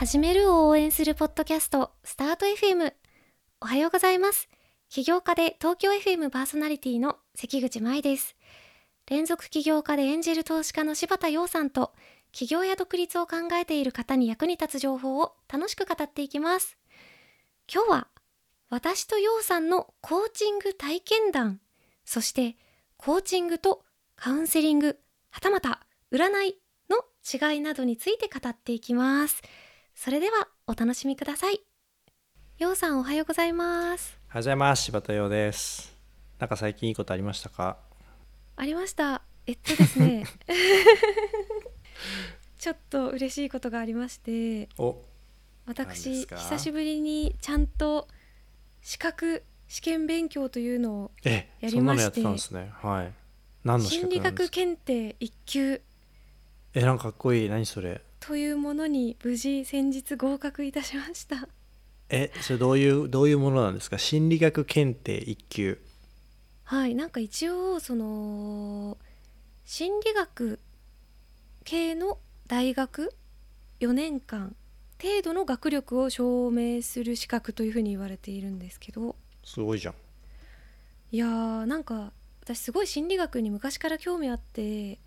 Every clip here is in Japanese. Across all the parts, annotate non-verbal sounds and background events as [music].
始めるを応援するポッドキャストスタート FM おはようございます。起業家で東京 FM パーソナリティの関口舞です。連続起業家でエンジェル投資家の柴田洋さんと起業や独立を考えている方に役に立つ情報を楽しく語っていきます。今日は私と洋さんのコーチング体験談。そしてコーチングとカウンセリングはたまた占いの違いなどについて語っていきます。それではお楽しみください。洋さんおはようございます。おはようございます柴田洋です。なんか最近いいことありましたか？ありました。えっとですね。[laughs] ちょっと嬉しいことがありまして。お私久しぶりにちゃんと資格試験勉強というのをえやりまして。ね。はい。心理学検定1級。えなんかかっこいい。何それ？というものに無事先日合格いたしました。えそれどういうどういうものなんですか？心理学検定1級。はいなんか一応その心理学系の大学？4年間程度の学力を証明する資格というふうに言われているんですけど。すごいじゃん。いやーなんか私すごい心理学に昔から興味あって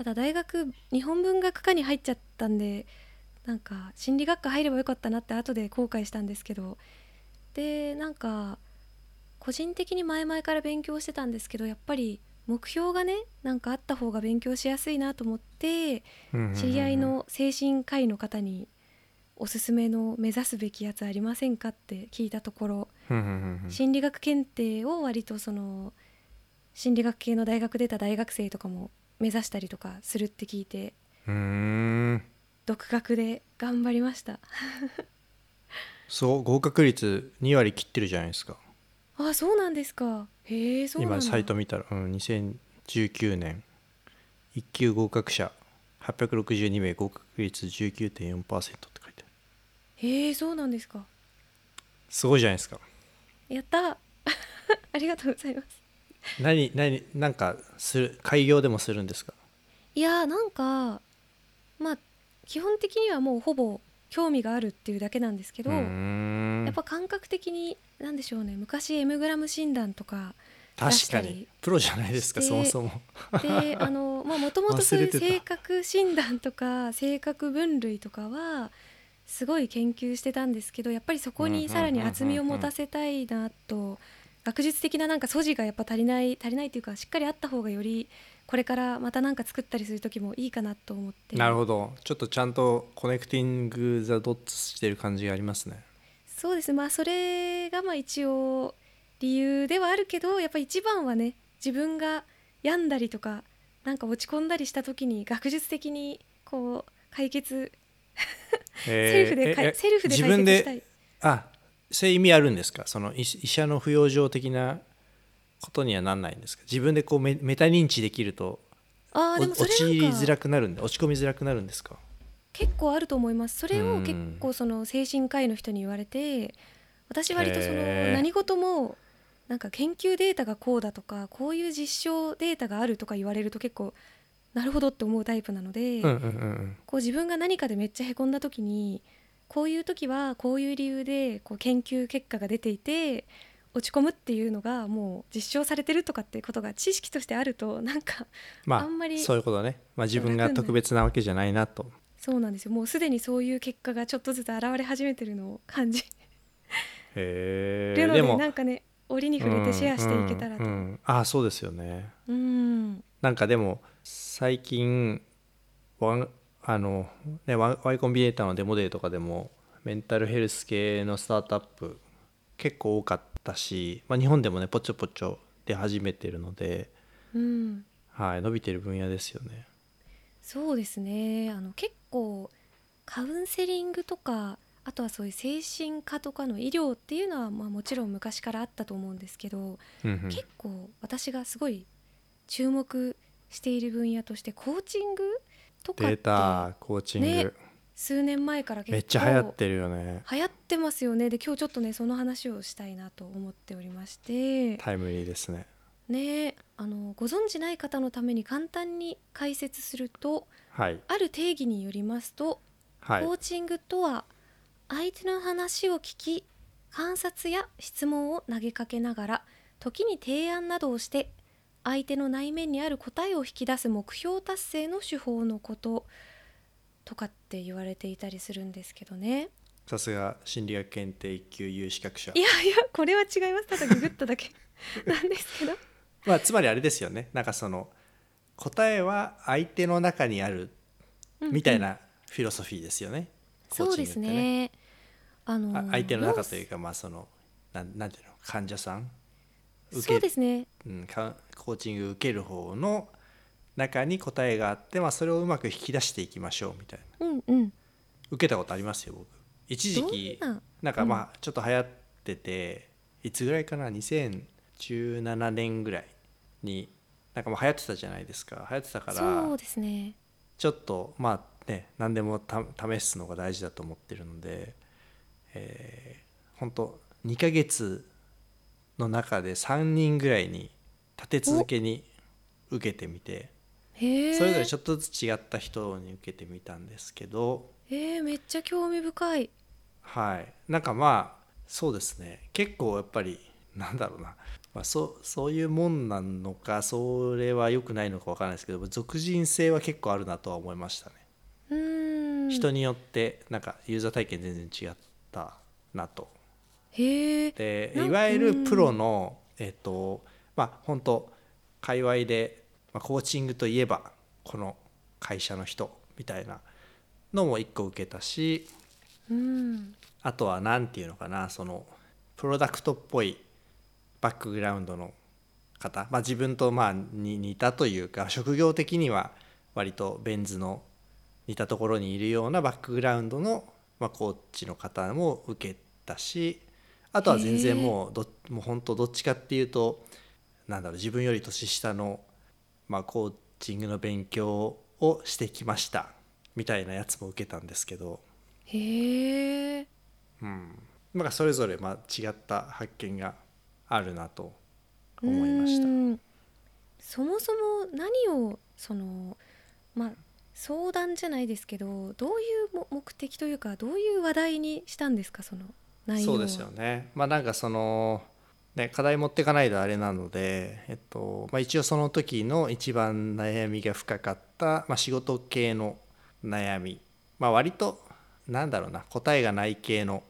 ただ大学日本文学科に入っちゃったんでなんか心理学科入ればよかったなって後で後悔したんですけどでなんか個人的に前々から勉強してたんですけどやっぱり目標がねなんかあった方が勉強しやすいなと思って知り合いの精神科医の方におすすめの目指すべきやつありませんかって聞いたところ心理学検定を割とその心理学系の大学出た大学生とかも目指したりとかするって聞いてうーん。独学で頑張りました。[laughs] そう合格率2割切ってるじゃないですか。あそうなんですか。へえそうなんだ。今サイト見たら、うん、2019年。1級合格者。862名合格率19.4%って書いてある。へえそうなんですか。すごいじゃないですか。やった [laughs] ありがとうございます [laughs] 何何なんかする開業でもするんですか？いやーなんかまあ基本的にはもうほぼ興味があるっていうだけなんですけど、やっぱ感覚的に何でしょうね昔 M グラム診断とか出確かに。プロじゃないですかそもそも。であの [laughs] まあもともとそういう性格診断とか性格分類とかはすごい研究してたんですけどやっぱりそこにさらに厚みを持たせたいなと学術的ななんか素地がやっぱ足りない足りないっていうかしっかりあった方がよりこれからまた何か作ったりする時もいいかなと思って。なるほど。ちょっとちゃんとコネクティング・ザ・ドッツしてる感じがありますね。そうです。まあそれがまあ一応理由ではあるけどやっぱ一番はね自分が病んだりとかなんか落ち込んだりした時に学術的にこう解決 [laughs] セルフでセルフで自分で解決したい。あそういう意味あるんですか？その医医者の不養生的なことにはなんないんですか？自分でこうメメタ認知できるとあーでもそお落ちづらくなるんで落ち込みづらくなるんですか？結構あると思います。それをうん。結構その精神科医の人に言われて私割とその何事もなんか研究データがこうだとかこういう実証データがあるとか言われると結構なるほどって思うタイプなので、こう自分が何かでめっちゃへこんだ時にこういう時はこういう理由でこう研究結果が出ていて落ち込むっていうのがもう実証されてるとかっていうことが知識としてあるとなんかまあんまりそういうことね、まあ、自分が特別なわけじゃないなと。そうなんですよ。もうすでにそういう結果がちょっとずつ現れ始めてるのを感じ。へるのでえでもなんかね折に触れてシェアしていけたらと。うん。うんうんああそうですよね。うん。なんかでも最近ワンあの、ね、Y コンビネーターのデモデーとかでもメンタルヘルス系のスタートアップ結構多かったし、まあ、日本でもねポチョポチョ出始めてるので、うん。はい、伸びてる分野ですよね。そうですね。あの結構カウンセリングとかあとはそういう精神科とかの医療っていうのは、まあ、もちろん昔からあったと思うんですけど、うんうん。結構私がすごい注目している分野としてコーチングとかっデてータコーチング、ね数年前から結構めっちゃ流行ってるよね。流行ってますよね。で今日ちょっとねその話をしたいなと思っておりまして。タイムリーですね。ねあのご存知ない方のために簡単に解説するとはい。ある定義によりますとはい。コーチングとは相手の話を聞き観察や質問を投げかけながら時に提案などをして相手の内面にある答えを引き出す目標達成の手法のこと。とかって言われていたりするんですけどね。さすが心理学検定1級有資格者。いやいやこれは違います。ただググっただけ。[laughs] なんですけど。まあつまりあれですよね。なんかその答えは相手の中にあるみたいなフィロソフィーですよね、うですーチングってね。あのあ相手の中というかまあそのなんなんていうの患者さん？受けそうですね。うん、かコーチング受ける方の中に答えがあって、まあ、それをうまく引き出していきましょうみたいな。うんうん。受けたことありますよ僕。一時期。な？なんかまあちょっと流行ってて、いつぐらいかな？2017年ぐらいになんかもう流行ってたじゃないですか。流行ってたかそらうですね。ちょっとまあね何でもた試すのが大事だと思ってるので、えー、本当2ヶ月の中で3人ぐらいに立て続けに受けてみてそれぞれちょっとずつ違った人に受けてみたんですけどえー、めっちゃ興味深い。はい。なんかまあそうですね。結構やっぱりなんだろうな、まあ、そうそういうもんなのかそれは良くないのか分からないですけど俗人性は結構あるなとは思いましたね。うーん。人によってなんかユーザー体験全然違ったなと。へえ。でいわゆるプロのえっとまあ本当界隈で、まあ、コーチングといえばこの会社の人みたいなのも一個受けたしうん。あとは何て言うのかなそのプロダクトっぽいバックグラウンドの方、まあ、自分とまあに似たというか職業的には割とベン図の似たところにいるようなバックグラウンドの、まあ、コーチの方も受けたしあとは全然もうどもう本当どっちかっていうとなんだろう自分より年下の、まあ、コーチングの勉強をしてきましたみたいなやつも受けたんですけど。へえうん、なんかそれぞれまあ違った発見があるなと思いました。うんそもそも何をそのまあ相談じゃないですけどどういうも目的というかどういう話題にしたんですかその内容は？そうですよね。まあなんかそのね課題持っていかないとあれなので、えっとまあ、一応その時の一番悩みが深かった、まあ、仕事系の悩み、まあ、割となんだろうな答えがない系の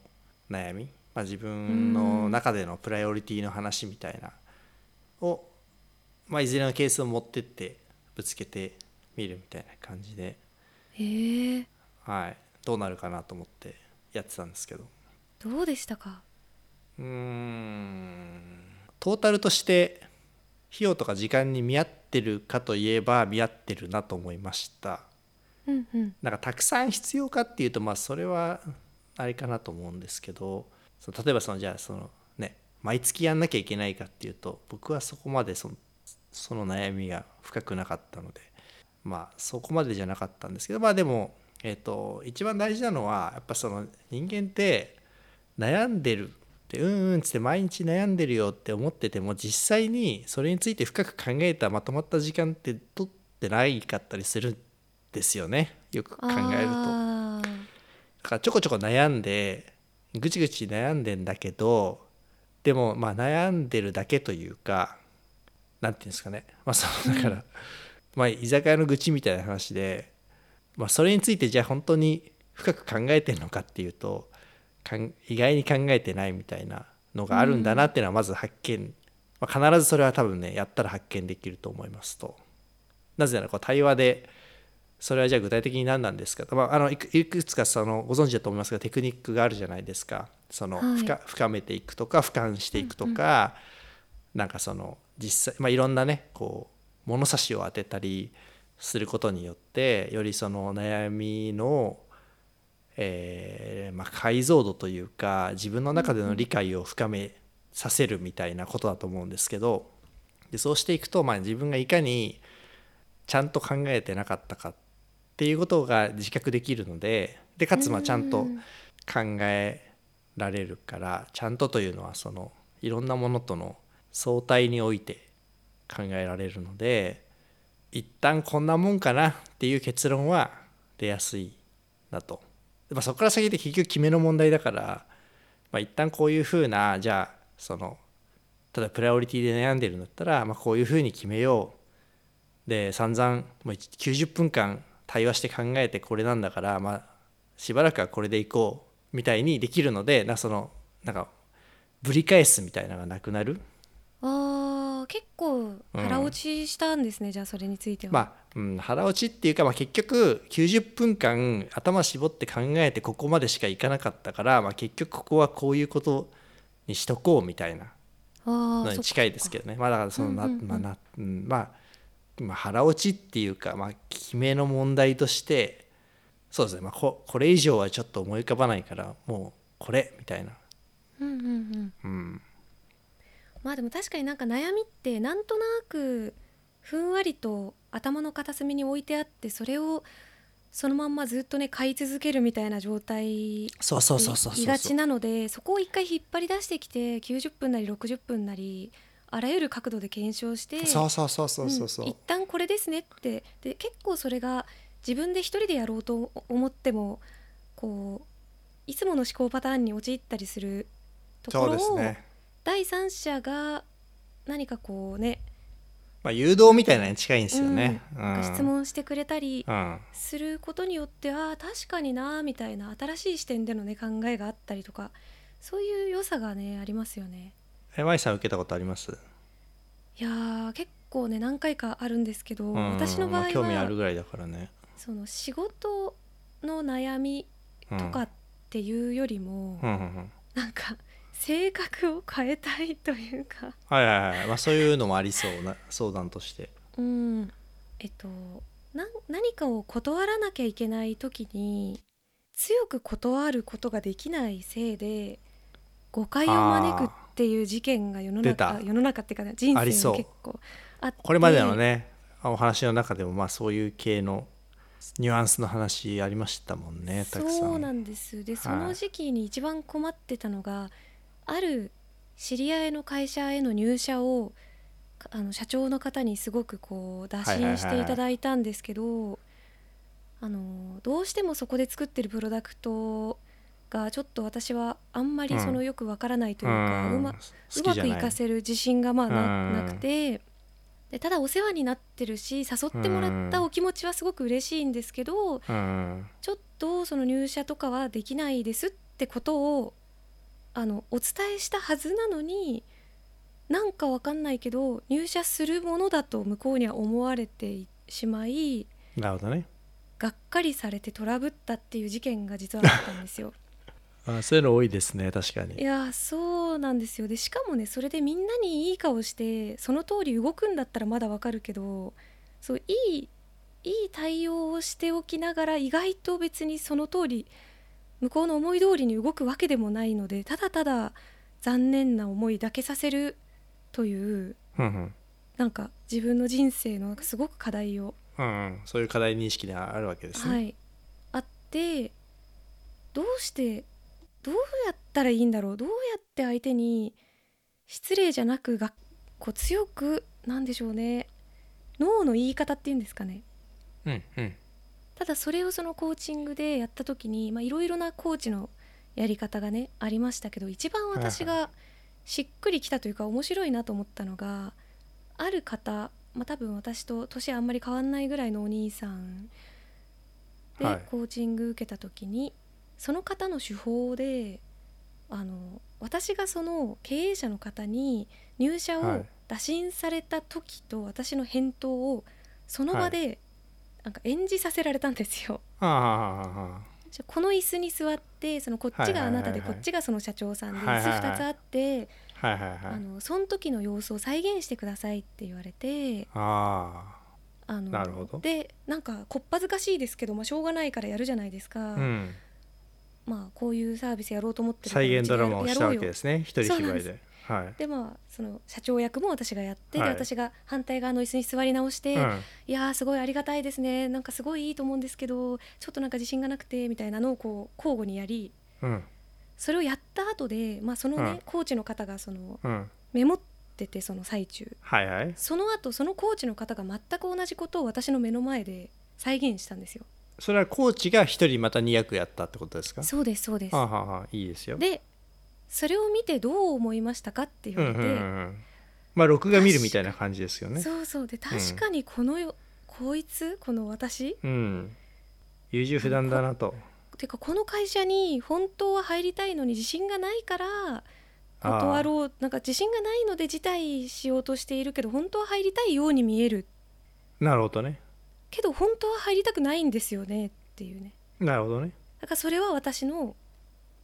悩み、まあ、自分の中でのプライオリティの話みたいなを、まあ、いずれのケースを持ってってぶつけてみるみたいな感じで、へえ。はい、どうなるかなと思ってやってたんですけど。どうでしたか？うーん。トータルとして費用とか時間に見合ってるかといえば見合ってるなと思いました。うんうん。なんかたくさん必要かっていうとまあそれはあれかなと思うんですけど例えばそのじゃあそのね毎月やんなきゃいけないかっていうと僕はそこまでそのその悩みが深くなかったのでまあそこまでじゃなかったんですけどまあでもえっ、と一番大事なのはやっぱその人間って悩んでるってうんうんっつって毎日悩んでるよって思ってても実際にそれについて深く考えたまとまった時間って取ってないかったりするんですよね。よく考えると。だからちょこちょこ悩んでぐちぐち悩んでんだけどでもまあ悩んでるだけというかなんていうんですかね。まあそのだから、まあ居酒屋の愚痴みたいな話で、まあ、それについてじゃあ本当に深く考えてるのかっていうと意外に考えてないみたいなのがあるんだなっていうのはまず発見、まあ、必ずそれは多分ねやったら発見できると思いますと。なぜならこう対話でそれはじゃあ具体的に何なんですかと、まあ、あのいくいくつかそのご存知だと思いますがテクニックがあるじゃないですか。その、はい。深深めていくとか俯瞰していくとか、なんかその実際、まあ、いろんなねこう物差しを当てたりすることによってよりその悩みの、えーまあ、解像度というか自分の中での理解を深めさせるみたいなことだと思うんですけどでそうしていくと、まあ、自分がいかにちゃんと考えてなかったかっていうことが自覚できるのででかつまあちゃんと考えられるからちゃんとというのはそのいろんなものとの相対において考えられるので一旦こんなもんかなっていう結論は出やすいなとまあ、そこから先で結局決めの問題だから、まあ、一旦こういうふうなじゃあそのただプライオリティで悩んでるんだったら、まあ、こういうふうに決めよう。で散々もう90分間対話して考えてこれなんだから、まあ、しばらくはこれでいこうみたいにできるのでなそのなんかぶり返すみたいなのがなくなる。結構腹落ちしたんですね、じゃあそれについては。まあ、うん、腹落ちっていうか、まあ、結局90分間頭絞って考えてここまでしかいかなかったから、まあ、結局ここはこういうことにしとこうみたいなあのーに近いですけどね。まあだからそのな、うんうんうん。まあなうんまあまあ腹落ちっていうか、まあ、決めの問題としてそうですね、まあ、ここれ以上はちょっと思い浮かばないからもうこれみたいな、うんうんうん。うん、まあでも確かになんか悩みってなんとなくふんわりと頭の片隅に置いてあってそれをそのまんまずっとね買い続けるみたいな状態そうそうそうそう。そういがちなのでそこを一回引っ張り出してきて90分なり60分なりあらゆる角度で検証してそうそうそうそうそうそう。うん一旦これですねって。で結構それが自分で一人でやろうと思ってもこういつもの思考パターンに陥ったりするとこそうろを、ですね第三者が何かこうね、まあ、誘導みたいなのに近いんですよね、うん。うん。質問してくれたりうん。することによってああ確かになみたいな新しい視点でのね考えがあったりとかそういう良さがねありますよね。え舞さん受けたことあります？いやー結構ね何回かあるんですけど、うん私の場合まあ興味あはるぐらいだからね、その仕事の悩みうん、とかっていうよりも、うんうんうん。なんか性格を変えたいというか。はいはいはい、まあ、そういうのもありそうな相談として。うん。えっとな何かを断らなきゃいけない時に強く断ることができないせいで誤解を招くっていう事件が世の中世の中っていうかね人生に結構あって。これまでのねお話の中でもまあそういう系のニュアンスの話ありましたもんねたくさん。そうなんです。でその時期に一番困ってたのが、ある知り合いの会社への入社をかあの社長の方にすごくこう打診していただいたんですけど、あのどうしてもそこで作ってるプロダクトがちょっと私はあんまりそのよくわからないというか、うま好うまくきじゃない。いかせる自信がまあなくてでただお世話になってるし誘ってもらったお気持ちはすごく嬉しいんですけどうん。ちょっとその入社とかはできないですってことをあのお伝えしたはずなのになんかわかんないけど入社するものだと向こうには思われてしまいなるほどね。がっかりされてトラブったっていう事件が実はあったんですよ。[laughs] あそういうの多いですね確かいにやそうなんですよ。でしかもねそれでみんなにいい顔してその通り動くんだったらまだわかるけどそういいいい対応をしておきながら意外と別にその通り向こうの思い通りに動くわけでもないのでただただ残念な思いだけさせるといううんうん。なんか自分の人生のなんかすごく課題をうんうん。そういう課題認識があるわけですね、はい、あってどうしてどうやったらいいんだろうどうやって相手に失礼じゃなくがこう強くなんでしょうね脳の言い方っていうんですかね。うんうんただそれをそのコーチングでやった時にまあいろいろなコーチのやり方がねありましたけど一番私はいがしっくりきたというか面白いなと思ったのがある方、まあ、多分私と年あんまり変わんないぐらいのお兄さんではい。コーチング受けた時に、その方の手法であの私がその経営者の方に入社をはい。打診された時と私の返答をその場でなんか演じさせられたんですよ。この椅子に座ってそのこっちがあなたでこっちがその社長さんで椅子2つあってあはいはいはい。あのその時の様子を再現してくださいって言われてああ。のなるほど。でなんかこっぱずかしいですけど、まあ、しょうがないからやるじゃないですか、あうん。まあこういうサービスやろうと思ってる再現ドラマをしたわけですね。一人芝居ではい。でまあその社長役も私がやって、はい。で私が反対側の椅子に座り直して、うん。いやーすごいありがたいですね。なんかすごいいいと思うんですけどちょっとなんか自信がなくてみたいなのをこう交互にやりうん。それをやった後で、まあ、そのね、うん。コーチの方がそのうん。メモっててその最中。はいはい。その後そのコーチの方が全く同じことを私の目の前で再現したんですよ。それはコーチが一人また2役やったってことですか？そうですそうです。はあ、はあはあ、いいですよ。でそれを見てどう思いましたかって言われて、うんうんうんうん。まあ録画見るみたいな感じですよね。そうそう。で確かにこのよ、こいつこの私。うん。優柔不断だなと。てかこの会社に本当は入りたいのに自信がないから断ろう。なんか自信がないので辞退しようとしているけど本当は入りたいように見える。なるほどね。けど本当は入りたくないんですよねっていうねなるほどねだからそれは私の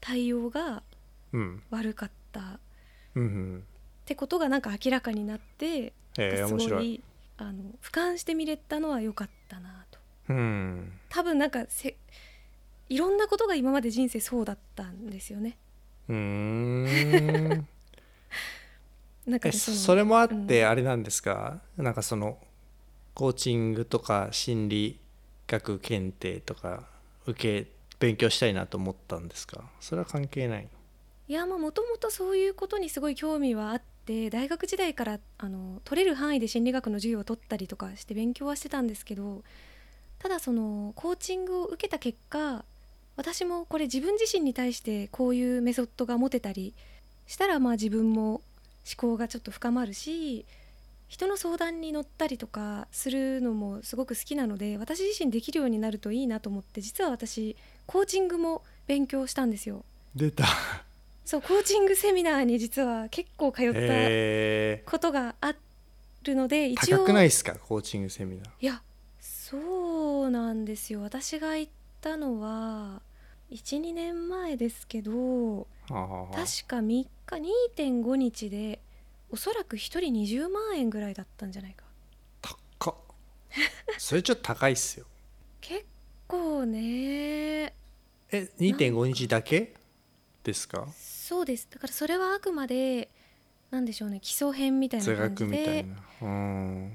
対応がうん悪かった。っうん。うんてことがなんか明らかになってえー、すご面白い。いあの俯瞰して見れたのは良かったなと。うん。多分なんかせいろんなことが今まで人生そうだったんですよね。うーん。え [laughs] なんかねそのそれもあってあれなんですか、なんかそのコーチングとか心理学検定とか受け勉強したいなと思ったんですか？それは関係ないいやまあもともとそういうことにすごい興味はあって大学時代からあの取れる範囲で心理学の授業を取ったりとかして勉強はしてたんですけどただそのコーチングを受けた結果私もこれ自分自身に対してこういうメソッドが持てたりしたらまあ自分も思考がちょっと深まるし人の相談に乗ったりとかするのもすごく好きなので私自身できるようになるといいなと思って実は私コーチングも勉強したんですよ。出たそうコーチングセミナーに実は結構通ったえことがあるのでー、一応。高くないですか？コーチングセミナー。いやそうなんですよ。私が行ったのは12年前ですけど確か3日2.5日でおそらく1人20万円ぐらいだったんじゃないか。高っ。[laughs] それちょっと高いっすよ。結構ね。え2.5日だけ？ですか？そうです。だからそれはあくまでなんでしょうね。基礎編みたいな座感じで。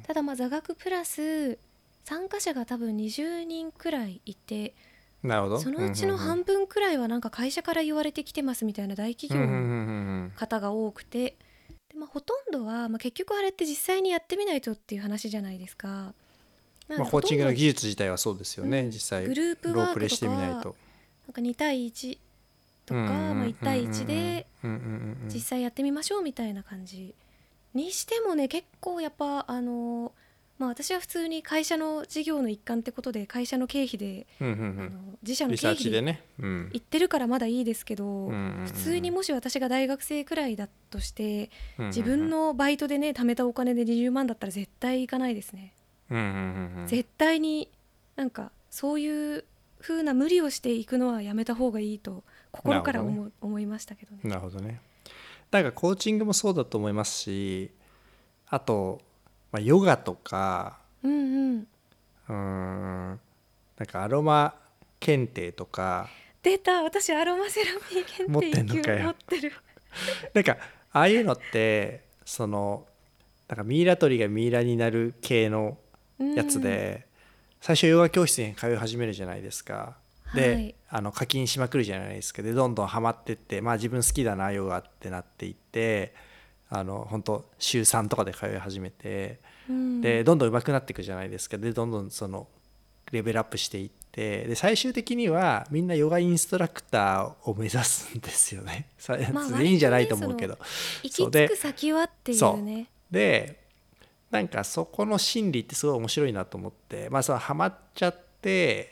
ただまあ座学プラス参加者が多分20人くらいいてなるほど。そのうちの半分くらいはなんか会社から言われてきてますみたいな大企業の方が多くて。で、まあ、ほとんどは、まあ、結局あれって実際にやってみないとっていう話じゃないですか。まあ、でコーチングの技術自体はそうですよね、うん。実際グループワークとかなんか2対1とか、まあ、1対1で実際やってみましょうみたいな感じにしてもね結構やっぱあのまあ私は普通に会社の事業の一環ってことで会社の経費で、あの自社の経費で、行ってるからまだいいですけど、普通にもし私が大学生くらいだとして自分のバイトでね貯めたお金で20万だったら絶対行かないですね、絶対になんかそういう風な無理をしていくのはやめた方がいいと心から思,、なるほど思いましたけどね。なるほどね。なんかコーチングもそうだと思いますしあと、まあ、ヨガとかうんうん。うーんなんかアロマ検定とか。出た。私アロマセラピー検持っ定1級てんのかよ。持ってる。[laughs] なんかああいうのってそのなんかミイラ取りがミイラになる系のやつで、最初ヨガ教室に通い始めるじゃないですか。で、はいあの課金しまくるじゃないですかでどんどんハマってってまあ自分好きだなヨガってなっていってあの本当週3とかで通い始めてうんでどんどん上手くなっていくじゃないですかでどんどんそのレベルアップしていってで最終的にはみんなヨガインストラクターを目指すんですよね。[laughs] さまあ全員じゃないと思うけど。行き着く先はっていうねでなんかそこの心理ってすごい面白いなと思ってまあそのハマっちゃって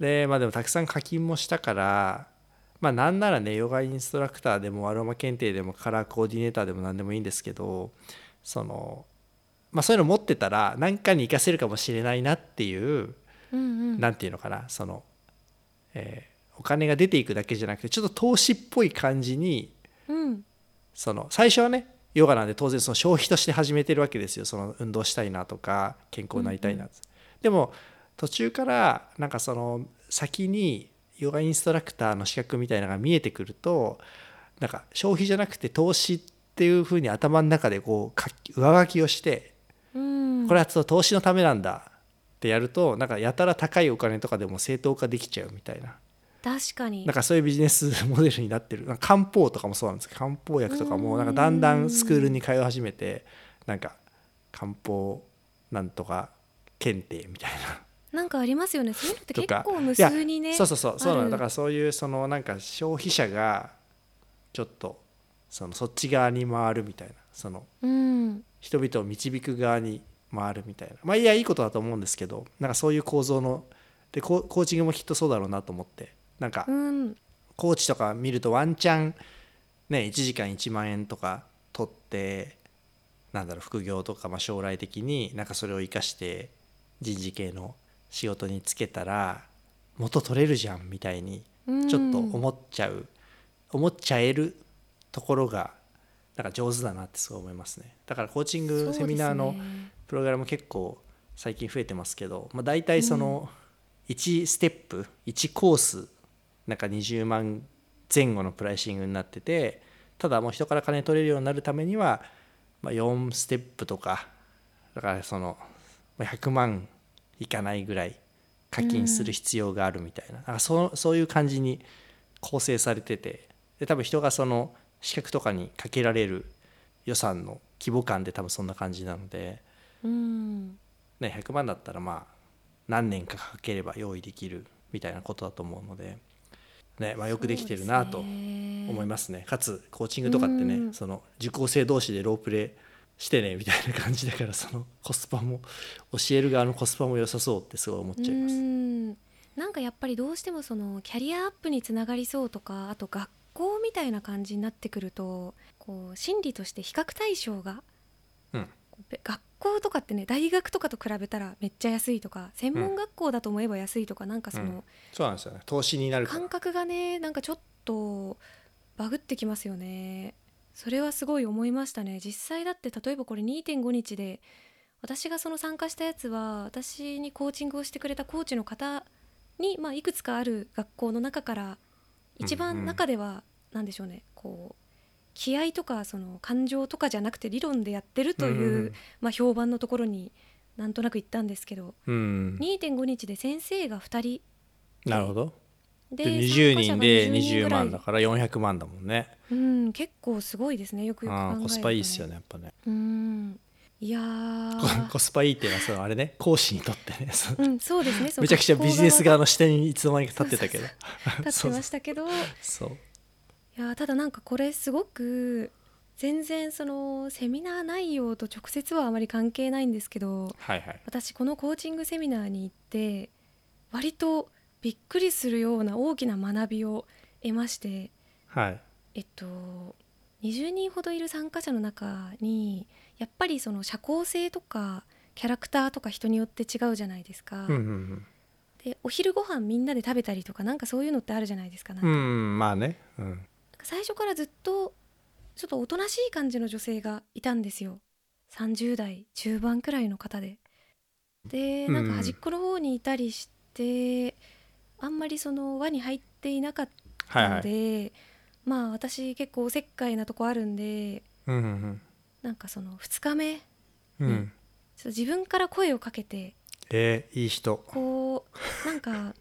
でまあでもたくさん課金もしたからまあなんならねヨガインストラクターでもアロマ検定でもカラーコーディネーターでも何でもいいんですけどそのまあそういうの持ってたら何かに活かせるかもしれないなっていううんうん。なんていうのかなその、えーお金が出ていくだけじゃなくてちょっと投資っぽい感じにうん。その最初はねヨガなんで当然その消費として始めてるわけですよ。その運動したいなとか健康になりたいな、でも途中からなんかその先にヨガインストラクターの資格みたいなのが見えてくるとなんか消費じゃなくて投資っていうふうに頭の中でこう上書きをしてうん。これはちょっと投資のためなんだってやるとなんかやたら高いお金とかでも正当化できちゃうみたいな。確かに。なんかそういうビジネスモデルになってる。なんか漢方とかもそうなんです。けど漢方薬とかもなんかだんだんスクールに通い始めてなんか漢方なんとか検定みたいななんかありますよね。そういうのって結構無数にねそうそうそうそうだからそういうそのなんか消費者がちょっとそのそっち側に回るみたいな。そのうん。人々を導く側に回るみたいな。まあいやいいことだと思うんですけどなんかそういう構造のでココーチングもきっとそうだろうなと思って。なんかうん。コーチとか見るとワンチャンね1時間1万円とか取ってなんだろう副業とかまあ将来的になんかそれを生かして人事系の仕事につけたら元取れるじゃんみたいにうん。ちょっと思っちゃう、思っちゃえるところがなんか上手だなってすごい思いますね。だからコーチングセミナーのプログラム結構最近増えてますけど、まあ、大体その1ステップ1コースなんか20万前後のプライシングになっててただもう人から金取れるようになるためには、まあ、4ステップとかだからそのまあ100万いかないぐらい課金する必要があるみたいな,、なんかそうそういう感じに構成されてて。で多分人がその資格とかにかけられる予算の規模感で多分そんな感じなので。うん。ね、100万だったらまあ何年かかければ用意できるみたいなことだと思うので、ねまあ、よくできてるなと思いますね。かつコーチングとかってね、うん。その受講生同士でロープレイしてねみたいな感じだからそのコスパも教える側のコスパも良さそうってすごい思っちゃいます。うん。なんかやっぱりどうしてもそのキャリアアップにつながりそうとかあと学校みたいな感じになってくるとこう心理として比較対象がうん。学校とかってね大学とかと比べたらめっちゃ安いとか専門学校だと思えば安いとか、なんかそうん。のそうなんですよね。投資になるから。感覚がねなんかちょっとバグってきますよねそれはすごい思いましたね。実際だって例えばこれ2.5日で私がその参加したやつは私にコーチングをしてくれたコーチの方に、まあ、いくつかある学校の中から一うんうん番中では何でしょうねこう気合とかその感情とかじゃなくて理論でやってるという、まあ、評判のところになんとなく行ったんですけどうん、うん2.5日で先生が2人なるほどでで20人で参加者が20ぐらい。万だから400万だもんね。うん結構すごいですね。よくよく考えると、コスパいいっすよねやっぱね。うん。いやー。コスパいいっていうのはそのあれね。[laughs] 講師にとってね。うんそうですね。めちゃくちゃビジネス側学の視点にいつの間にか立ってたけど。立ってましたけど。いそう。やーただなんかこれすごく全然そのセミナー内容と直接はあまり関係ないんですけどはいはい。私このコーチングセミナーに行って割とびっくりするような大きな学びを得ましてはいえっと20人ほどいる参加者の中にやっぱりその社交性とかキャラクターとか人によって違うじゃないですか。うんうんでお昼ご飯みんなで食べたりとかなんかそういうのってあるじゃないですか。なんかうんうんまあねうん最初からずっとちょっとおとなしい感じの女性がいたんですよ。30代中盤くらいの方で。でなんか端っこの方にいたりして、あんまりその輪に入っていなかったのはいはい。で、まあ私結構おせっかいなとこあるんでうんうんなんかその2日目自分から声をかけてえーいい人。こうなんか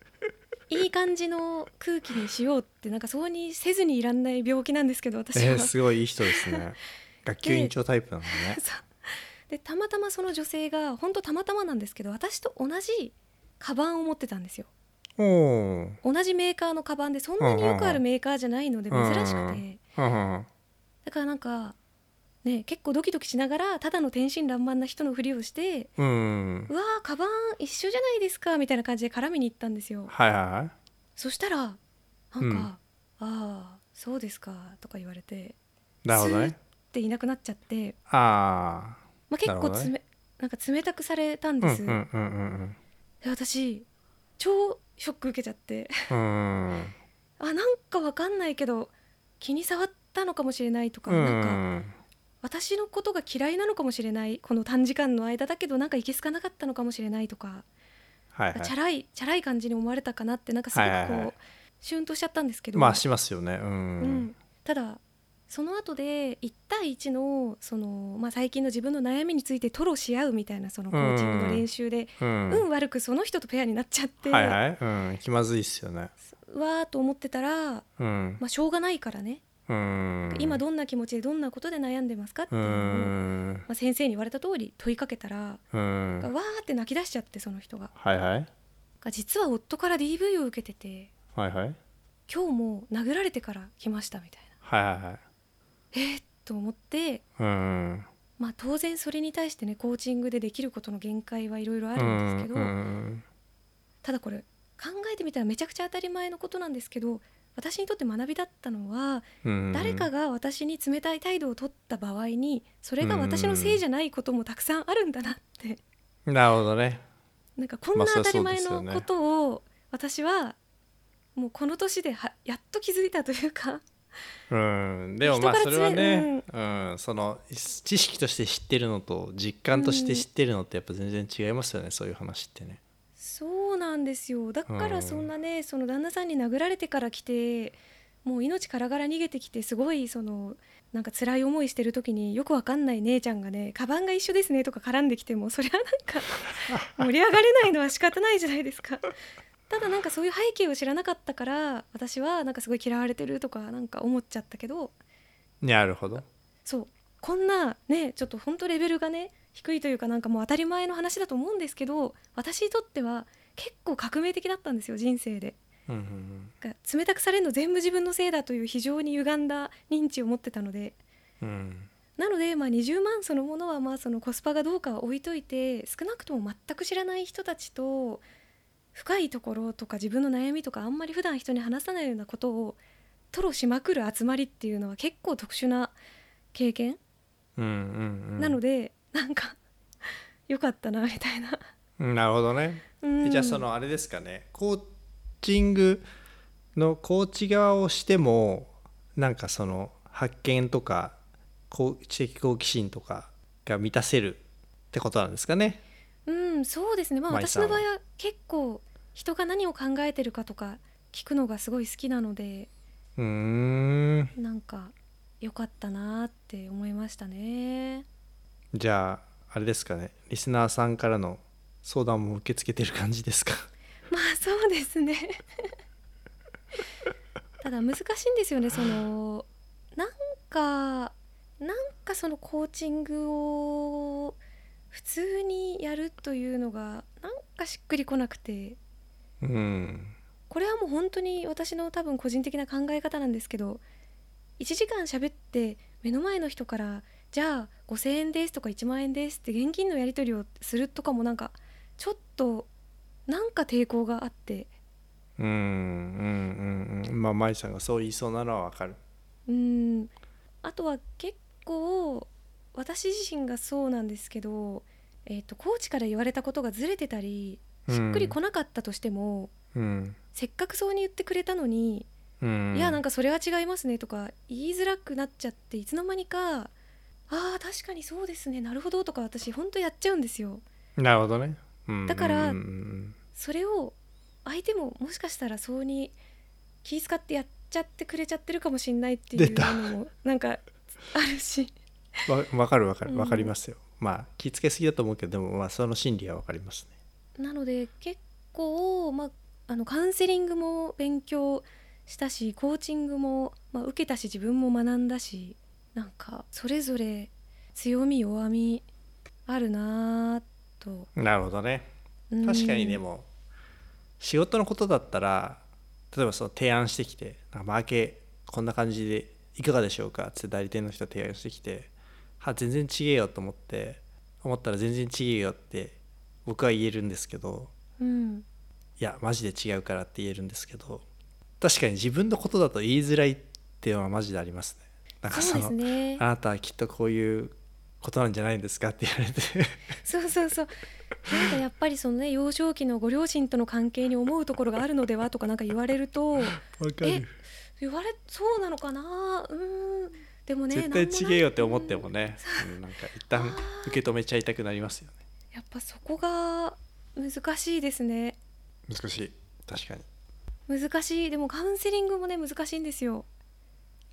いい感じの空気にしようってなんかそうにせずにいらんない病気なんですけど私は。えーすごいいい人ですね。[laughs] 学級委員長タイプなのね。でたまたまその女性が本当たまたまなんですけど私と同じカバンを持ってたんですよ同じメーカーのカバンでそんなによくあるメーカーじゃないので珍しくて。うんだからなんかね結構ドキドキしながらただの天真爛漫な人のふりをしてうわーカバン一緒じゃないですかみたいな感じで絡みに行ったんですよ。はいはいはい。そしたらなんか「うん。ああそうですか」とか言われてなるほどね。ていなくなっちゃって、あまあ、結構つめなんか冷たくされたんあうんです、うんうんうん。で私超ショック受けちゃって。あなんかわかんないけど気に障ったのかもしれないとか、うなんかん私のことが嫌いなのかもしれないこの短時間の間だけどなんかいけすかなかったのかもしれないとか、はいはい。チャラいチャラい感じに思われたかなってなんかすごくこう、はいはいはい。シュンとしちゃったんですけど、まあしますよね。ううんん、ただその後で1対1のその、まあ、最近の自分の悩みについて吐露し合うみたいなそのコーチングの練習で、うん。運悪くその人とペアになっちゃって、はいはい。うん。気まずいっすよね。うわーと思ってたら、うん。まあ、しょうがないからね、うん。今どんな気持ちでどんなことで悩んでますかってういうのを、ん。まあ、先生に言われた通り問いかけたら、うん。わーって泣き出しちゃってその人が。はいはい。が実は夫から DV を受けててはいはい。今日も殴られてから来ましたみたいはいはいはい。なえー、と思ってうん。まあ当然それに対してねコーチングでできることの限界はいろいろあるんですけど、うんただこれ考えてみたらめちゃくちゃ当たり前のことなんですけど私にとって学びだったのは、うん誰かが私に冷たい態度を取った場合にそれが私のせいじゃないこともたくさんあるんだなって、なるほどね。なんかこんな当たり前のことを私はもうこの年ではやっと気づいたというか [laughs] うん。でもまあそれはね、うん。その知識として知ってるのと実感として知ってるのってやっぱ全然違いますよね、そういう話ってね。そうなんですよ。だかうんらそんなねその旦那さんに殴られてから来てもう命からがら逃げてきてすごいそのなんか辛い思いしてる時によくわかんない姉ちゃんがね「カバンが一緒ですね」とか絡んできてもそれはなんか盛り上がれないのは仕方ないじゃないですか。ただなんかそういう背景を知らなかったから私はなんかすごい嫌われてるとかなんか思っちゃったけど。なるほど。そう。こんなねちょっと本当レベルがね低いというかなんかもう当たり前の話だと思うんですけど私にとっては結構革命的だったんですよ人生で。うんうんが冷たくされるの全部自分のせいだという非常に歪んだ認知を持ってたので。うん。うんなので、まあ、20万そのものはまあそのコスパがどうかは置いといて少なくとも全く知らない人たちと深いところとか自分の悩みとかあんまり普段人に話さないようなことを吐露しまくる集まりっていうのは結構特殊な経験、うんうんうん。なのでなんかよかったなみたいな。うんなるほどね。うん。じゃあそのあれですかね。コーチングのコーチ側をしてもなんかその発見とか知的好奇心とかが満たせるってことなんですかね。うん、そうですね。まあ私の場合は結構人が何を考えてるかとか聞くのがすごい好きなので、うーんなんか良かったなって思いましたね。じゃああれですかねリスナーさんからの相談も受け付けてる感じですか？[laughs] まあそうですね。[laughs] ただ難しいんですよね。そのなんかなんかそのコーチングを普通にやるというのがなんかしっくりこなくて。うんこれはもう本当に私の多分個人的な考え方なんですけど1時間喋って目の前の人から「じゃあ5,000円です」とか「1万円です」って現金のやり取りをするとかもなんかちょっとなんか抵抗があってうんうんうんうんまあ舞さんがそう言いそうなのはわかる。うーんあとは結構私自身がそうなんですけど、えー、とコーチから言われたことがずれてたりしっくりこなかったとしても、うん。せっかくそうに言ってくれたのにうん、いやなんかそれは違いますねとか言いづらくなっちゃっていつの間にかあー確かにそうですねなるほどとか私ほんとやっちゃうんですよ。なるほどね。うん。だからそれを相手ももしかしたらそうに気遣ってやっちゃってくれちゃってるかもしんないっていうのもなんかあるしわわかるわかるうんわかりますよ。まあ気付けすぎだと思うけどでもまあその心理はわかりますね。なので結構、まあ、あのカウンセリングも勉強したしコーチングも、まあ、受けたし自分も学んだしなんかそれぞれ強み弱みあるなぁとなるほどね。うん確かにでも仕事のことだったら例えばその提案してきて「なんかマーケこんな感じでいかがでしょうか?」って代理店の人が提案してきて「は全然違えよ」と思って思ったら全然違えよって僕は言えるんですけどうん。いやマジで違うからって言えるんですけど確かに自分のことだと言いづらいっていうのはマジでありますね。なんかそのね。あなたはきっとこういうことなんじゃないんですかって言われて。そうそうそう。なんかやっぱりそのね幼少期のご両親との関係に思うところがあるのではとかなんか言われると [laughs] える。言われそうなのかな？うーんでもね絶対なんもない違えよって思ってもうんね、うんなんか一旦受け止めちゃいたくなりますよね。やっぱそこが難しいですね。難しい。確かに。難しい。でもカウンセリングもね難しいんですよ。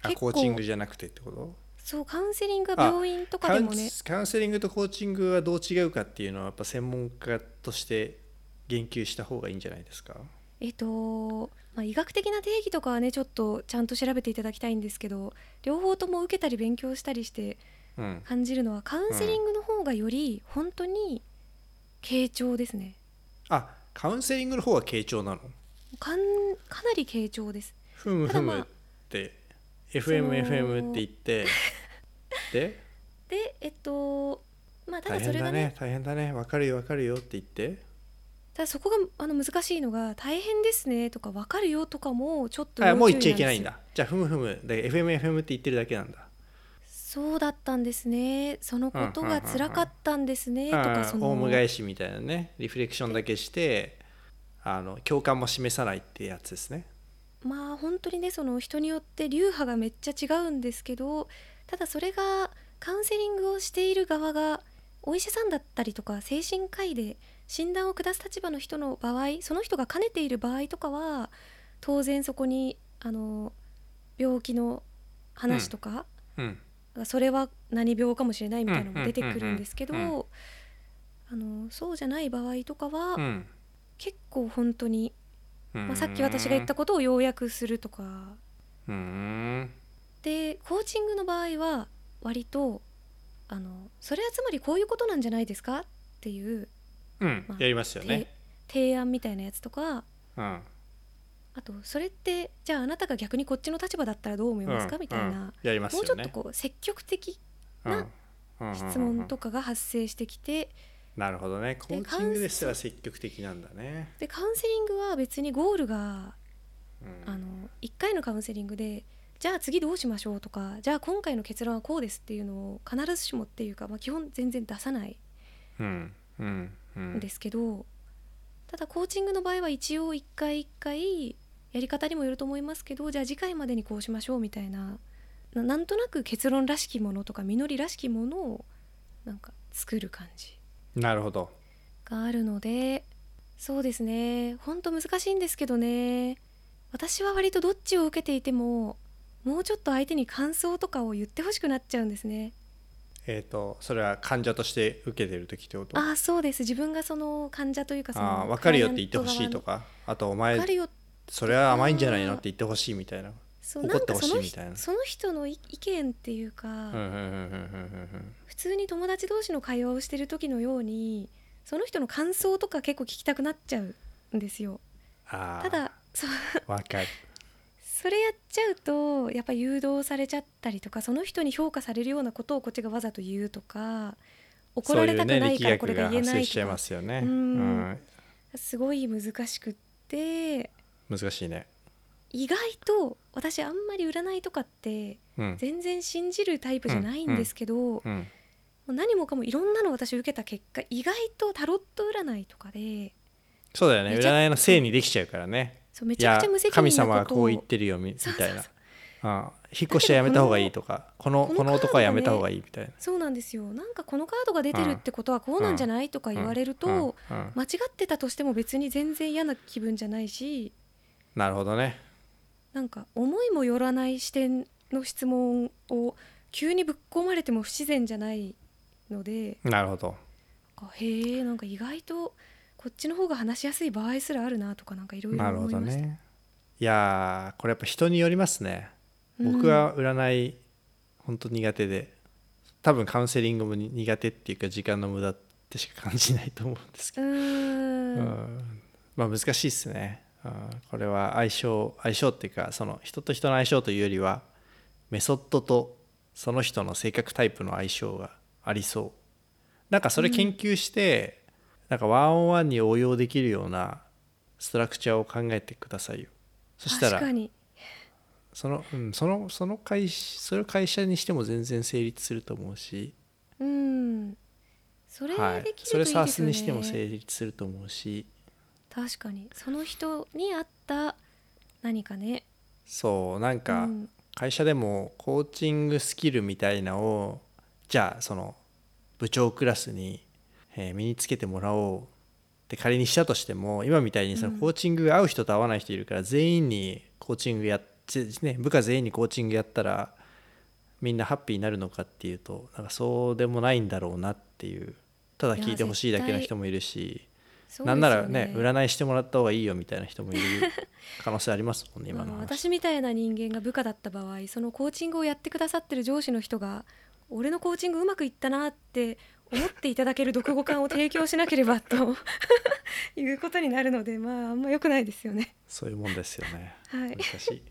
あコーチングじゃなくてってこと？そうカウンセリングは病院とかでもね。カウンカウンセリングとコーチングはどう違うかっていうのはやっぱ専門家として言及した方がいいんじゃないですか？えっと、まあ、医学的な定義とかはねちょっとちゃんと調べていただきたいんですけど両方とも受けたり勉強したりしてうん。感じるのはカウンセリングの方がより本当に傾聴ですね。あカウンセリングの方は傾聴なの？かんかなり傾聴です。ふむふむって、FMFM って言って。[laughs] で？でえっとまあただだそれがねね大変だね。分かるよ分かるよって言ってただそこがあの難しいのが「大変ですね」とか「分かるよ」とかもちょっとあもう言っちゃいけないんだ。じゃあふむふむ。で FMFM って言ってるだけなんだ。そうだったんですね。そのことが辛かったんですねとあかそのーオウム返しみたいなね。リフレクションだけしてあの共感も示さないってやつですね。まあ本当にねその人によって流派がめっちゃ違うんですけどただそれがカウンセリングをしている側がお医者さんだったりとか精神科医で診断を下す立場の人の場合その人が兼ねている場合とかは当然そこにあの病気の話とか、うん。それは何病かもしれないみたいなのも出てくるんですけど、そうじゃない場合とかは、うん。結構本当に、うん。まあ、さっき私が言ったことを要約するとか。うーん。でコーチングの場合は割とあのそれはつまりこういうことなんじゃないですかっていう、うん。まあやりますよね。て提案みたいなやつとか。うん。あとそれってじゃああなたが逆にこっちの立場だったらどう思いますか、うん。みたいな、うん。やりますもよね。うちょっとこう積極的な質問とかかが発生してきて。なるほどね。コーチングですら積極的なんだね。でカウンセリングは別にゴールがうん。あの1回のカウンセリングでじゃあ次どうしましょうとかじゃあ今回の結論はこうですっていうのを必ずしもっていうか、まあ、基本全然出さない。うん。うんですけど、ただコーチングの場合は一応1回1回やり方にもよると思いますけどじゃあ次回までにこうしましょうみたいなななんとなく結論らしきものとか実りらしきものをなんか作る感じ。なるほど。があるのでそうですね。ほんと難しいんですけどね。私は割とどっちを受けていてももうちょっと相手に感想とかを言ってほしくなっちゃうんですねえっとそれは患者として受けてる時ってこと？ああそうです。自分がその患者というかその分かるよって言ってほしいとか？かあとお分前それは甘いんじゃないのって言ってほしいみたいな？怒ってほしいみたいな？その人の意意見っていうか、普通に友達同士の会話をしてる時のようにその人の感想とか結構聞きたくなっちゃうんですよ。あただそう分かる。[laughs] それやっちゃうとやっぱ誘導されちゃったりとかその人に評価されるようなことをこっちがわざと言うとか怒られたくないからこれが言えないとか。ますよね。すごい難しくって難しいね。意外と私あんまり占いとかってうん。全然信じるタイプじゃないんですけど、何もかもいろんなの私受けた結果意外とタロット占いとかでそうだよね。占いのせいにできちゃうからねそうめちゃくちゃ無責神任なことを。様はこう言ってるよみたいな。あ引っ越しはやめた方がいいとか [laughs] このこの男はやめた方がいいみたいな。そうなんですよ。なんかこのカードが出てるってことはこうなんじゃないとか言われると、うん。うん。間違ってたとしても別に全然嫌な気分じゃないしなるほどね。なんか思いもよらない視点の質問を急にぶっ込まれても不自然じゃないのでなるほど。へえんか意外とこっちの方が話しやすい場合すらあるなとかなんかいろいろ思いました。どね。いやーこれやっぱ人によりますね。うん。僕は占い本当苦手で多分カウンセリングもに苦手っていうか時間の無駄ってしか感じないと思うんですけうど、うん。まあ難しいですね、うん。これは相性相性っていうかその人と人の相性というよりはメソッドとその人の性格タイプの相性がありそう。なんかそれ研究して、なんかワンオンワンに応用できるようなストラクチャーを考えてくださいよ。そしたら確かに。その,、うん、そのその会社それを会社にしても全然成立すると思うし、うん。それはいでき、るそれといいですよね、SARS にしても成立すると思うし。確かに。その人に合った何かね。そうなんか、うん。会社でもコーチングスキルみたいなをじゃあその部長クラスに、えー身につけてもらおうって仮にしたとしても今みたいにそのうんコーチングが合う人と合わない人いるから全員にコーチングやって、ね、部下全員にコーチングやったらみんなハッピーになるのかっていうとなんかそうでもないんだろうなっていうただ聞いてほしいだけの人もいるし、そうなんならね占いしてもらった方がいいよみたいな人もいる [laughs] 可能性ありますもんね今の。私みたいな人間が部下だった場合そのコーチングをやってくださってる上司の人が俺のコーチングうまくいったなって思っていただける読後感を提供しなければと [laughs] いうことになるのでまああんま良くないですよね。そういうもんですよね。はい。難しい。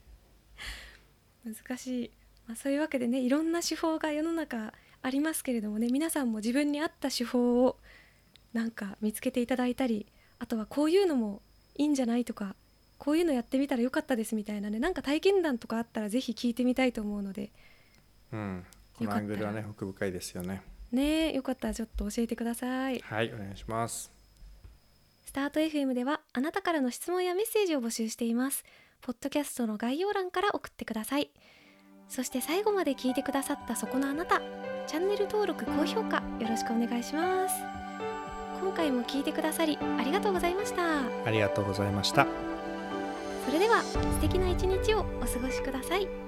難しい、まあ、そういうわけでねいろんな手法が世の中ありますけれどもね皆さんも自分に合った手法をなんか見つけていただいたりあとはこういうのもいいんじゃないとかこういうのやってみたらよかったですみたいなねなんか体験談とかあったらぜひ聞いてみたいと思うのでうん。このアングルはね奥深いですよねねよかったらちょっと教えてください。はいお願いします。スタート FM ではあなたからの質問やメッセージを募集しています。ポッドキャストの概要欄から送ってください。そして最後まで聞いてくださったそこのあなたチャンネル登録高評価よろしくお願いします。今回も聞いてくださりありがとうございました。ありがとうございました。それでは素敵な一日をお過ごしください